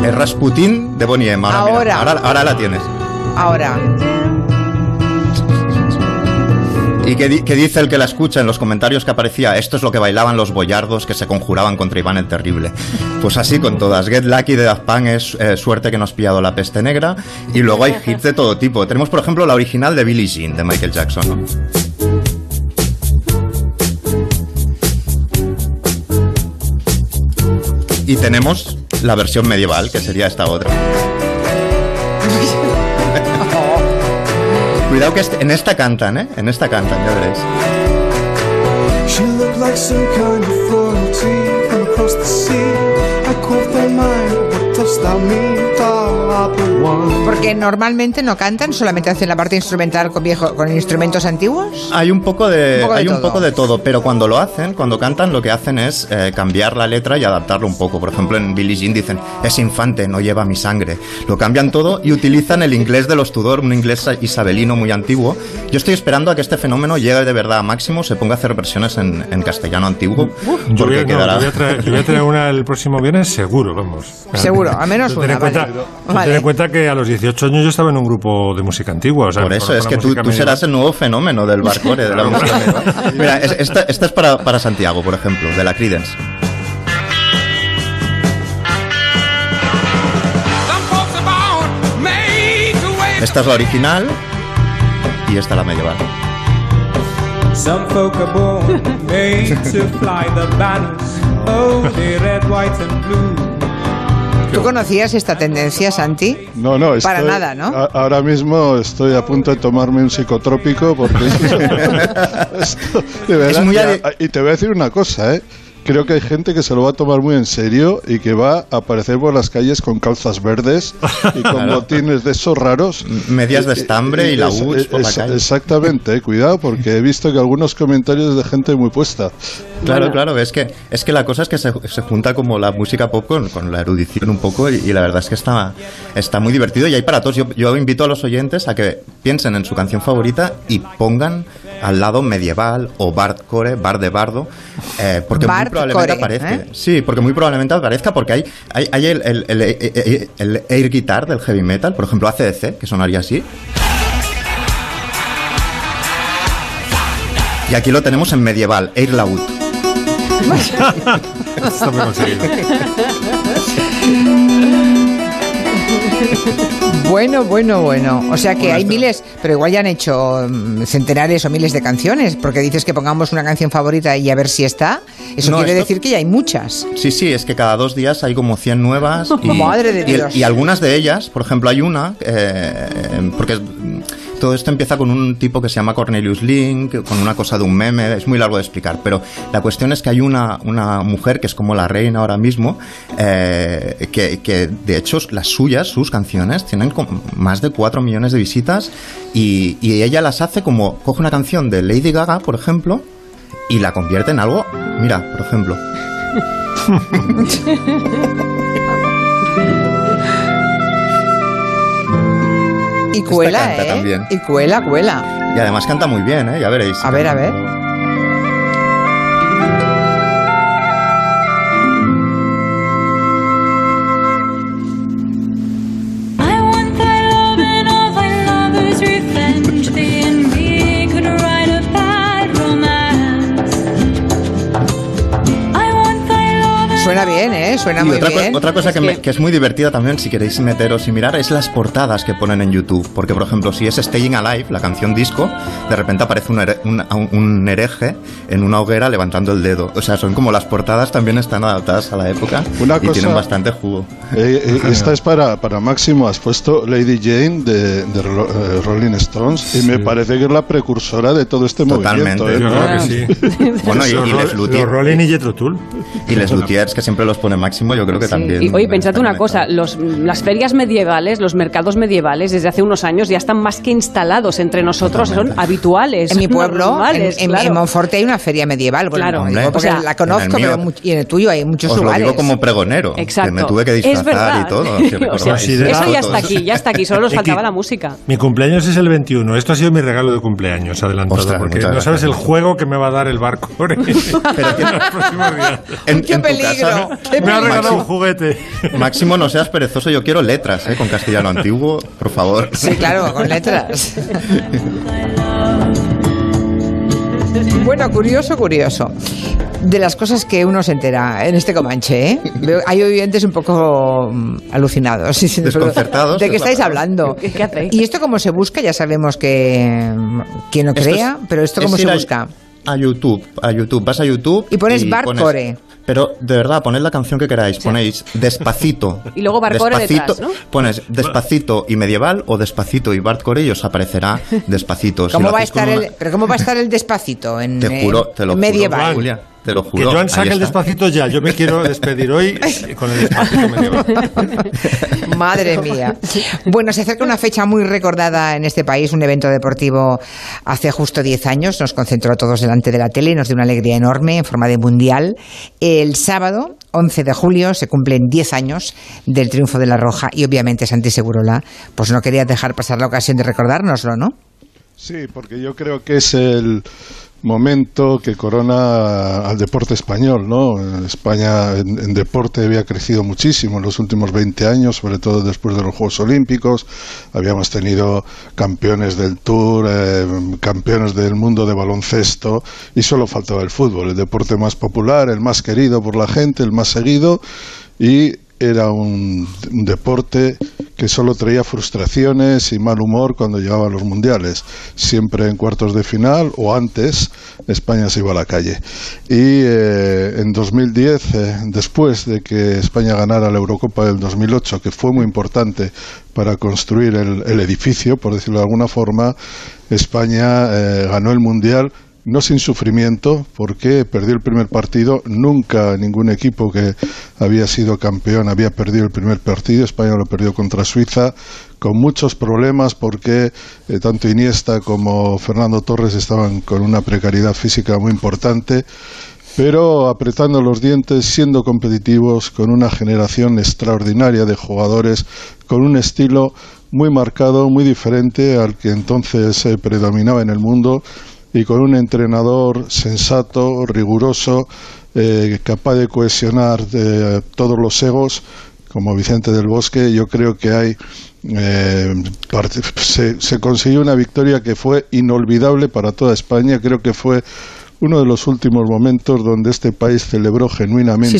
Es Rasputín de Bonnie M. Ahora, mira, Ahora. ahora, ahora la tienes. Ahora. ¿Y qué, di- qué dice el que la escucha en los comentarios que aparecía? Esto es lo que bailaban los boyardos que se conjuraban contra Iván el Terrible. Pues así con todas. Get Lucky de Daft Punk es eh, Suerte que nos ha pillado la peste negra. Y luego hay hits de todo tipo. Tenemos, por ejemplo, la original de Billie Jean de Michael Jackson. Y tenemos la versión medieval, que sería esta otra. Cuidado que en esta cantan, ¿eh? En esta cantan, ya veréis. She looked like some kind of royalty from across the sea. I caught their mind. What dost thou mean, Porque normalmente no cantan, solamente hacen la parte instrumental con, viejo, con instrumentos antiguos. Hay un poco de, Un poco de hay un todo. poco de todo, pero cuando lo hacen, cuando cantan, lo que hacen es eh, cambiar la letra y adaptarlo un poco. Por ejemplo, en Billie Jean dicen, es infante, no lleva mi sangre. Lo cambian todo y utilizan el inglés de los Tudor, un inglés isabelino muy antiguo. Yo estoy esperando a que este fenómeno llegue de verdad a máximo, se ponga a hacer versiones en, en castellano antiguo. Yo voy, a- no, quedará... yo voy a traer, yo voy a traer una el próximo viernes seguro, vamos. Seguro, al menos Tú ten en una, cuenta, Vale. Ten en cuenta que a los 18 años yo estaba en un grupo de música antigua. O sea, Por eso, es que tú, serás el nuevo fenómeno del barcore, de la música medieval. Mira, es- esta, esta es para, para Santiago, por ejemplo, de la Credence. Esta es la original y esta la medieval. Some folk are born made to fly the banners. Oh, the red, white and blue. ¿Tú conocías esta tendencia, Santi? No, no, estoy, Para nada, ¿no? a- ahora mismo estoy a punto de tomarme un psicotrópico porque esto, de verdad, muy y, ade- a- y te voy a decir una cosa, ¿eh? Creo que hay gente que se lo va a tomar muy en serio y que va a aparecer por las calles con calzas verdes y con Claro. botines de esos raros. Medias de estambre y la es- calle. Exactamente, eh, cuidado porque he visto que algunos comentarios de gente muy puesta. Claro, claro, es que, es que la cosa es que se, se junta como la música pop con, con la erudición un poco y, y la verdad es que está, está muy divertido y hay para todos. Yo, yo invito a los oyentes a que piensen en su canción favorita y pongan al lado medieval o bardcore, bar de bardo, eh, porque muy probablemente aparezca. ¿eh? Sí, porque muy probablemente aparezca porque hay, hay, hay el, el, el- el- el air guitar del heavy metal, por ejemplo ACDC, que sonaría así. Y aquí lo tenemos en medieval, air laúd. Está muy conseguido. Bueno, bueno, bueno. O sea que hay miles, pero igual ya han hecho mm, centenares o miles de canciones, porque dices que pongamos una canción favorita y a ver si está. Eso No, quiere esto- decir que ya hay muchas. Sí, sí, es que cada dos días hay como 100 nuevas. Y, Madre de y- Dios. Y, algunas de ellas, por ejemplo, hay una, eh, porque todo esto empieza con un tipo que se llama Cornelius Link, con una cosa de un meme, es muy largo de explicar, pero la cuestión es que hay una, una mujer que es como la reina ahora mismo, eh, que, que de hecho las suyas, sus canciones, tienen más de 4 millones de visitas y, y ella las hace como, coge una canción de Lady Gaga, por ejemplo, y la convierte en algo, mira, por ejemplo. Y cuela, canta ¿eh? también. Y cuela, cuela. Y además canta muy bien, ¿eh? Ya veréis. A ver, a ver. Suena bien, ¿eh? Suena Y muy otra, co- bien. otra cosa que, me- que es muy divertida también, si queréis meteros y mirar, es las portadas que ponen en YouTube. Porque, por ejemplo, si es Staying Alive, la canción disco, de repente aparece un, here- un- un hereje en una hoguera levantando el dedo. O sea, son como las portadas también están adaptadas a la época Una y cosa- tienen bastante jugo. Eh, eh, esta es para, para Máximo. Has puesto Lady Jane de, de Ro- eh, Rolling Stones y me parece que es la precursora de todo este Totalmente. movimiento. ¿eh? Yo creo que sí. Bueno, y, y Les Luthiers. Los Rolling y Jethro Tull. Y Les Luthiers, que siempre los pone máximo, yo creo que también. Y, oye, pensad una cosa, los, las ferias medievales, los mercados medievales, desde hace unos años ya están más que instalados entre nosotros, son habituales. En mi pueblo, en, normales, en- claro. en Monforte hay una feria medieval. Bueno, Claro. no, Hombre. digo porque O sea, la conozco, en el mío- pero y en el tuyo hay muchos Os lo lugares. digo como pregonero, Exacto. que me tuve que disfrazar y todo. si O sea, eso ya está aquí, ya está aquí, solo nos faltaba la música. Mi cumpleaños es el 21. Esto ha sido mi regalo de cumpleaños adelantado. Ostras, porque no sabes gracias. el juego que me va a dar el barco. en los próximos días. En- ¡Qué en tu peligro! casa- ¡Qué Me ha regalado un juguete. Máximo, no seas perezoso, yo quiero letras, ¿eh? Con castellano antiguo, por favor. Sí, claro, con letras. Bueno, curioso, curioso. De las cosas que uno se entera en este Comanche, ¿eh? Hay oyentes un poco mm, alucinados. Desconcertados, ¿De qué estáis hablando? ¿Qué- qué hacéis? Y esto cómo se busca, ya sabemos que mm, quien no Esto crea, es- pero esto es cómo se busca. A YouTube, a YouTube. Vas a YouTube Y pones Barcore. Pero de verdad, poned la canción que queráis. Ponéis Despacito. Y luego Barcore despacito, detrás, ¿no? Pones Despacito y Medieval o Despacito y Barcore y os aparecerá Despacito. ¿Cómo va a estar una- el, pero cómo va a estar el despacito en Te juro, en te lo medieval? juro, Julia, te lo Que juro. Joan Ahí saque el despacito ya. Yo me quiero despedir hoy con el despacito medieval. Madre mía. Bueno, se acerca una fecha muy recordada en este país, un evento deportivo hace justo 10 años. Nos concentró a todos delante de la tele y nos dio una alegría enorme en forma de mundial. El sábado, 11 de julio, se cumplen 10 años del triunfo de la Roja y obviamente Santi Segurola pues no quería dejar pasar la ocasión de recordárnoslo, ¿no? Sí, porque yo creo que es el momento que corona al deporte español, ¿no? España en, en deporte había crecido muchísimo en los últimos 20 años, sobre todo después de los Juegos Olímpicos. Habíamos tenido campeones del Tour, eh, campeones del mundo de baloncesto y solo faltaba el fútbol, el deporte más popular, el más querido por la gente, el más seguido y era un, deporte que solo traía frustraciones y mal humor cuando llegaban los mundiales. Siempre en cuartos de final o antes, España se iba a la calle. Y eh, en 2010, eh, después de que España ganara la Eurocopa del 2008, que fue muy importante para construir el, el edificio, por decirlo de alguna forma, España eh, ganó el mundial no sin sufrimiento, porque perdió el primer partido. Nunca ningún equipo que había sido campeón había perdido el primer partido. España lo perdió contra Suiza, con muchos problemas, porque eh, tanto Iniesta como Fernando Torres estaban con una precariedad física muy importante. Pero apretando los dientes, siendo competitivos, con una generación extraordinaria de jugadores, con un estilo muy marcado, muy diferente al que entonces eh, predominaba en el mundo y con un entrenador sensato, riguroso, eh, capaz de cohesionar eh, todos los egos, como Vicente del Bosque, yo creo que hay eh, se, se consiguió una victoria que fue inolvidable para toda España. Creo que fue uno de los últimos momentos donde este país celebró genuinamente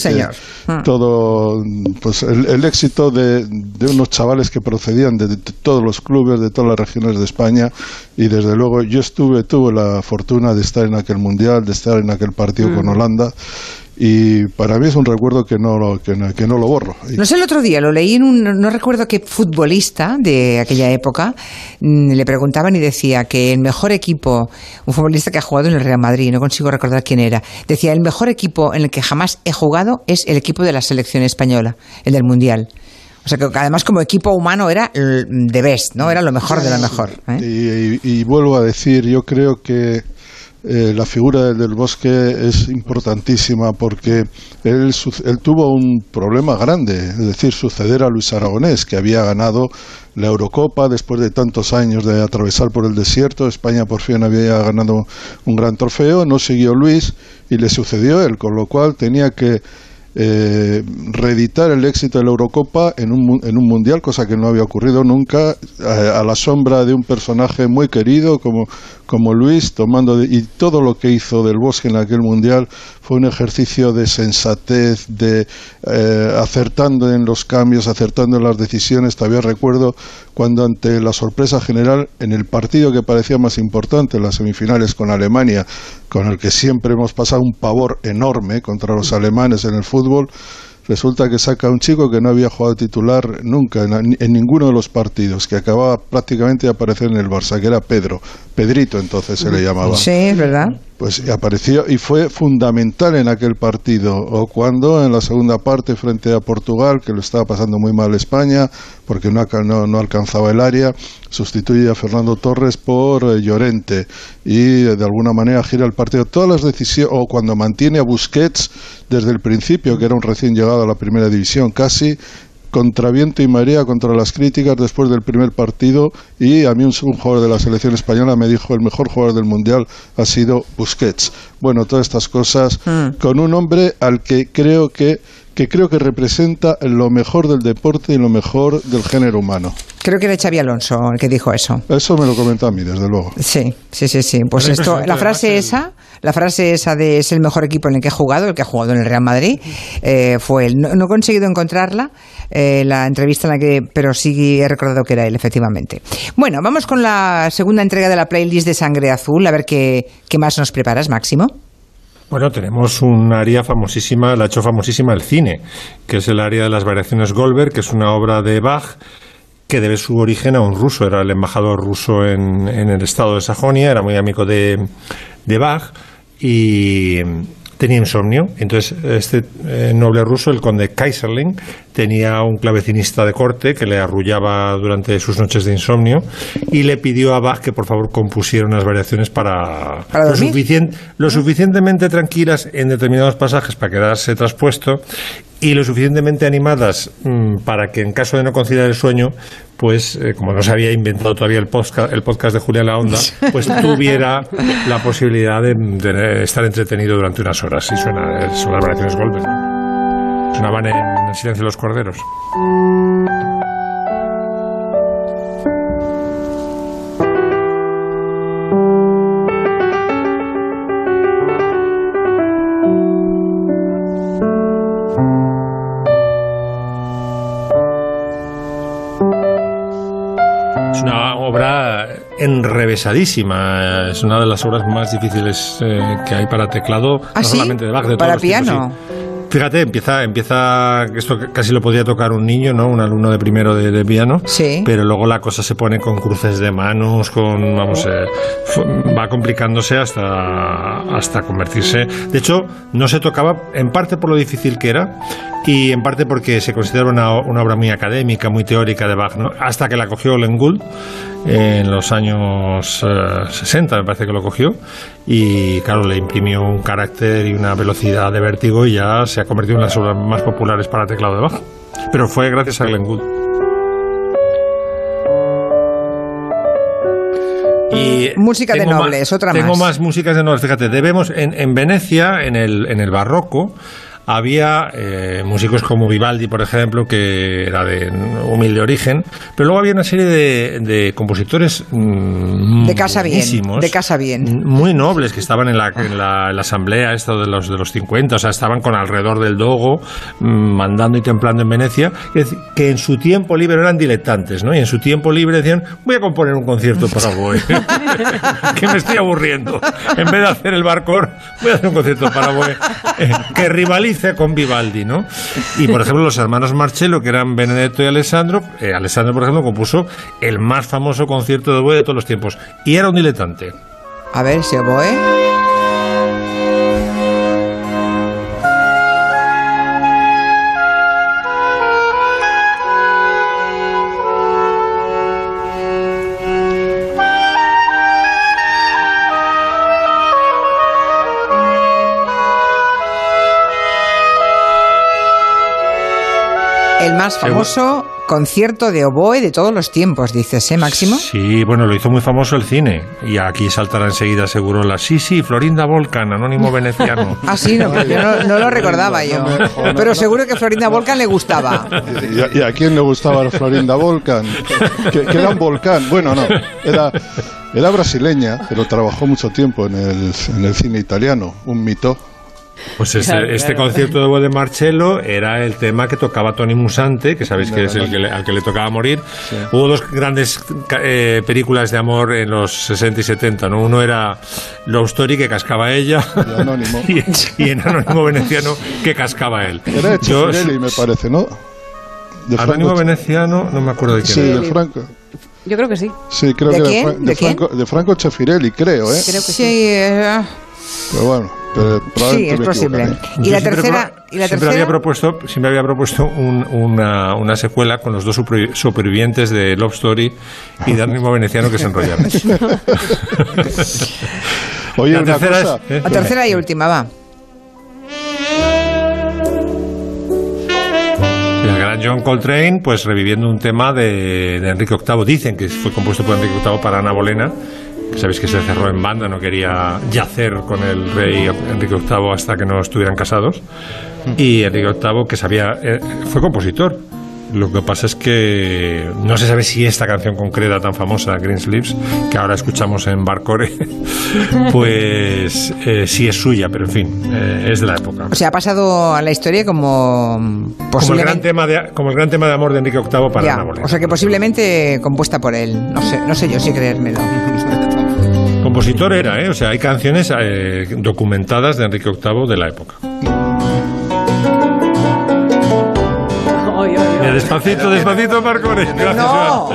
Sí. Mm. todo pues el, el éxito de, de unos chavales que procedían de, de todos los clubes de todas las regiones de España y desde luego yo estuve tuve la fortuna de estar en aquel mundial de estar en aquel partido con Mm. Holanda y para mí es un recuerdo que no lo, que no, que no lo borro No sé, el otro día lo leí en un, no recuerdo qué futbolista de aquella época, mm, le preguntaban y decía que el mejor equipo, un futbolista que ha jugado en el Real Madrid, no consigo recordar quién era, decía, el mejor equipo en el que jamás he jugado es el equipo de la selección española, el del Mundial. O sea que además como equipo humano era de best, ¿no? Era lo mejor de lo mejor. ¿eh? Y, y- y vuelvo a decir, yo creo que eh, la figura del, del Bosque es importantísima porque él, él tuvo un problema grande, es decir, suceder a Luis Aragonés, que había ganado la Eurocopa después de tantos años de atravesar por el desierto. España por fin había ganado un gran trofeo, no siguió Luis y le sucedió él, con lo cual tenía que eh, reeditar el éxito de la Eurocopa en un, en un mundial, cosa que no había ocurrido nunca, a la sombra de un personaje muy querido como, como Luis, tomando de- y todo lo que hizo del Bosque en aquel mundial fue un ejercicio de sensatez, de eh, acertando en los cambios, acertando en las decisiones. Todavía recuerdo cuando ante la sorpresa general en el partido que parecía más importante, las semifinales con Alemania, con el que siempre hemos pasado un pavor enorme contra los alemanes en el fútbol, resulta que saca un chico que no había jugado titular nunca en, en ninguno de los partidos, que acababa prácticamente de aparecer en el Barça, que era Pedro, Pedrito entonces se le llamaba. Sí, es verdad. Pues apareció y fue fundamental en aquel partido. O cuando en la segunda parte frente a Portugal, que lo estaba pasando muy mal España, porque no, no alcanzaba el área, sustituye a Fernando Torres por eh, Llorente y eh, de alguna manera gira el partido. Todas las decisiones, o cuando mantiene a Busquets desde el principio, que era un recién llegado a la primera división casi, contra viento y marea, contra las críticas después del primer partido y a mí un, un jugador de la selección española me dijo el mejor jugador del mundial ha sido Busquets. Bueno, todas estas cosas con un hombre al que creo que que creo que representa lo mejor del deporte y lo mejor del género humano. Creo que era Xavi Alonso el que dijo eso. Eso me lo comentó a mí, desde luego. Sí, sí, sí, sí. Pues Pero esto, la frase esa, la frase esa de es el mejor equipo en el que he jugado, el que ha jugado en el Real Madrid, eh, fue él. No, no he conseguido encontrarla, eh, la entrevista en la que, pero sí he recordado que era él, efectivamente. Bueno, vamos con la segunda entrega de la playlist de Sangre Azul, a ver qué, qué más nos preparas, Máximo. Bueno, tenemos un área famosísima, la ha hecho famosísima el cine, que es el área de las variaciones Goldberg, que es una obra de Bach que debe su origen a un ruso, era el embajador ruso en, en el estado de Sajonia, era muy amigo de, de Bach y tenía insomnio. Entonces, este eh, noble ruso, el conde Kaiserling, tenía un clavecinista de corte que le arrullaba durante sus noches de insomnio y le pidió a Bach que por favor compusiera unas variaciones para, ¿Para lo, suficien- lo suficientemente tranquilas en determinados pasajes para quedarse traspuesto y lo suficientemente animadas mm, para que en caso de no conciliar el sueño, pues eh, como no se había inventado todavía el podcast, el podcast de Julián La Onda, pues tuviera la posibilidad de, de estar entretenido durante unas horas. Y suena, eh, son las variaciones Goldberg. Sonaban en El silencio de los corderos. Enrevesadísima. Es una de las obras más difíciles eh, que hay para teclado, ¿Ah, no sí? solamente de Bach, de Para todos piano. sí. Fíjate, empieza, empieza, esto casi lo podría tocar un niño, ¿no? Un alumno de primero de, de piano. Sí. Pero luego la cosa se pone con cruces de manos, con, vamos, eh, va complicándose hasta, hasta convertirse. De hecho, no se tocaba, en parte por lo difícil que era, y en parte porque se considera una, una obra muy académica, muy teórica de Bach, ¿no? Hasta que la cogió Glenn Gould en los años eh, 60, me parece que lo cogió, y claro, le imprimió un carácter y una velocidad de vértigo y ya se ha convertido en las obras más populares para teclado de Bach. Pero fue gracias a Glenn Gould. Y Música de tengo nobles, más- otra tengo más. más músicas de nobles. Fíjate, debemos en, en Venecia, en el, en el barroco, había eh, músicos como Vivaldi, por ejemplo, que era de humilde origen, pero luego había una serie de, de compositores mm, De casa bien. De casa bien. muy nobles que estaban en la, en la, en la asamblea esto de los de los 50, o sea, estaban con alrededor del dogo, mm, mandando y templando en Venecia, decir, que en su tiempo libre eran diletantes, ¿no? Y en su tiempo libre decían, voy a componer un concierto para oboe, que me estoy aburriendo. En vez de hacer el barcor, voy a hacer un concierto para oboe eh, que con Vivaldi, ¿no? Y por ejemplo, los hermanos Marcello, que eran Benedetto y Alessandro, eh, Alessandro, por ejemplo, compuso el más famoso concierto de oboe de todos los tiempos, y era un diletante. A ver, si oboe. El más famoso concierto de oboe de todos los tiempos, dices, ¿eh, Máximo? Sí, bueno, lo hizo muy famoso el cine. Y aquí saltará enseguida seguro la sí, sí, Florinda Volcan, anónimo veneciano. Ah, sí, no, yo no, no lo recordaba yo. Pero seguro que Florinda Volcan le gustaba. ¿Y a, y a quién le gustaba la Florinda Volcan? Que, que era un volcán. Bueno, no, era, era brasileña, pero trabajó mucho tiempo en el, en el cine italiano, un mito. Pues este, Claro, este claro. concierto de voz de Marcello era el tema que tocaba Tony Musante, que sabéis que es el que le- al que le tocaba morir. Hubo dos grandes ca- eh, películas de amor en los 60 y 70, ¿no? Uno era Love Story, que cascaba ella, Y Anónimo. y, en Anónimo Veneciano, que cascaba él. Era de Yo- Cefirelli, me parece, ¿no? De Anónimo Franco- Veneciano, no me acuerdo de quién Sí, era. de Franco. Yo creo que sí. Sí, creo ¿De que quién? de, Fra- de ¿De quién? Franco, de Franco Cefirelli, creo, ¿eh? Creo que sí. eh, Pero bueno, pero sí, probablemente es posible. Y Yo la siempre tercera, pro- y la siempre había tercera, propuesto, siempre había propuesto un- una, una secuela con los dos super- supervivientes de Love Story y de Anónimo Veneciano que se enrollaron. Oye, La una tercera cosa. es- ¿eh? la tercera y última, va. Gran John Coltrane, pues reviviendo un tema de, de Enrique VIII. Dicen que fue compuesto por Enrique VIII para Ana Bolena, sabéis que se cerró en banda, no quería yacer con el rey Enrique VIII hasta que no estuvieran casados. Y Enrique VIII, que sabía, eh, fue compositor. Lo que pasa es que no se sabe si esta canción concreta tan famosa, Green Sleeves, que ahora escuchamos en Barcore, pues eh, sí es suya, pero en fin, eh, es de la época. O sea, ha pasado a la historia como Como el, gran posiblemente... tema de, como el gran tema de amor de Enrique VIII para Ya, Ana Bolena. o sea que posiblemente compuesta por él. No sé, no sé yo si creérmelo. Compositor era, ¿eh? O sea, hay canciones eh, documentadas de Enrique VIII de la época. Eh, despacito, despacito, Marcores. Gracias, No.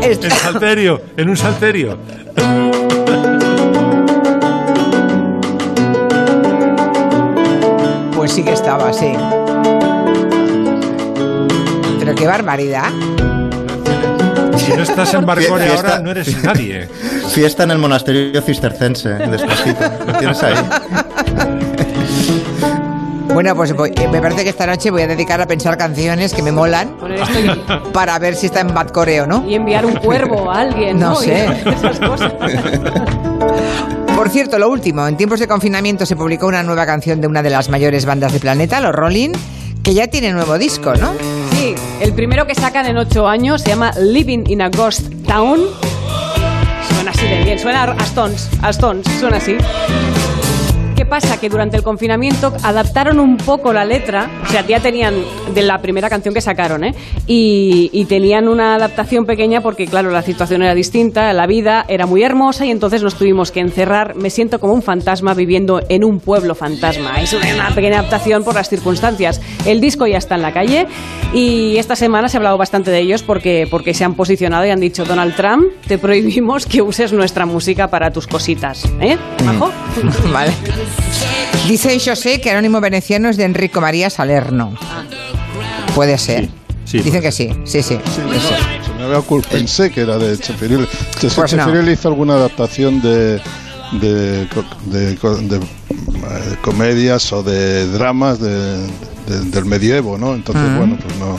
En salterio, en un salterio. Pues sí que estaba, sí. Pero qué barbaridad. Si no estás en Barcore ahora, no eres nadie. Fiesta en el monasterio cistercense, despacito. ¿Lo tienes ahí? Bueno, pues voy- eh, me parece que esta noche voy a dedicar a pensar canciones que me molan Poner esto y, para ver si está en Bad Coreo, ¿no? y enviar un cuervo a alguien, ¿no? No sé. Esas cosas. Por cierto, lo último, en tiempos de confinamiento se publicó una nueva canción de una de las mayores bandas del planeta, los Rolling, que ya tiene nuevo disco, ¿no? El primero que sacan en ocho años se llama Living in a Ghost Town. Suena así de bien, suena a Stones, a Stones, suena así. ¿Qué pasa? Que durante el confinamiento adaptaron un poco la letra, o sea, ya tenían de la primera canción que sacaron, ¿eh? Y, y tenían una adaptación pequeña porque, claro, la situación era distinta, la vida era muy hermosa y entonces nos tuvimos que encerrar. Me siento como un fantasma viviendo en un pueblo fantasma. Es una, pequeña adaptación por las circunstancias. El disco ya está en la calle y esta semana se ha hablado bastante de ellos porque, porque se han posicionado y han dicho, Donald Trump, te prohibimos que uses nuestra música para tus cositas. ¿Eh? ¿Majo? Vale. Dice José que Anónimo Veneciano es de Enrico María Salerno. Puede ser. sí, Dicen que sí, sí, sí. Sí, no, se me había ocurrido. Pensé que era de Chefiril. Pues no. Chefiril hizo alguna adaptación de, de, de de, eh, comedias o de dramas de- de- del medievo, ¿no? Entonces, Mm. bueno, pues no.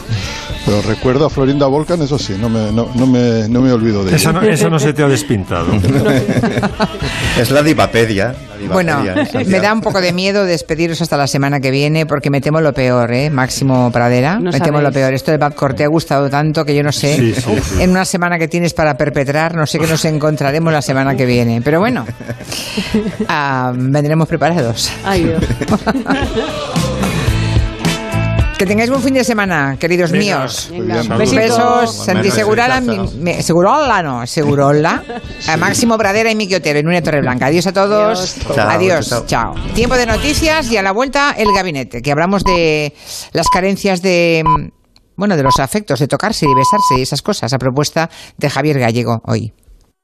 Pero recuerdo a Florinda Volcan, eso sí, no me, no, no me, no me olvido de Esa ella. no, se te ha despintado. Es la divapedia. Bueno, me da un poco de miedo despediros hasta la semana que viene porque me temo lo peor, ¿eh? Máximo Pradera. No me temo sabéis. lo peor. Esto de Babcock te ha gustado tanto que yo no sé. Sí, sí, sí. En una semana que tienes para perpetrar, no sé qué nos encontraremos la semana que viene. Pero bueno, ah, vendremos preparados. Ay, Dios. Que tengáis buen fin de semana, queridos Venga, míos. Venga. Besos, Santi. Segurola, mi- me- Segurola no, Segurola, a Máximo Pradera y Miki Otero en una Torreblanca. Adiós a todos. Adiós. Chao, Adiós. chao. Chao. Tiempo de noticias y a la vuelta el gabinete, que hablamos de las carencias de mm, bueno, de los afectos, de tocarse y besarse y esas cosas, a propuesta de Javier Gallego hoy.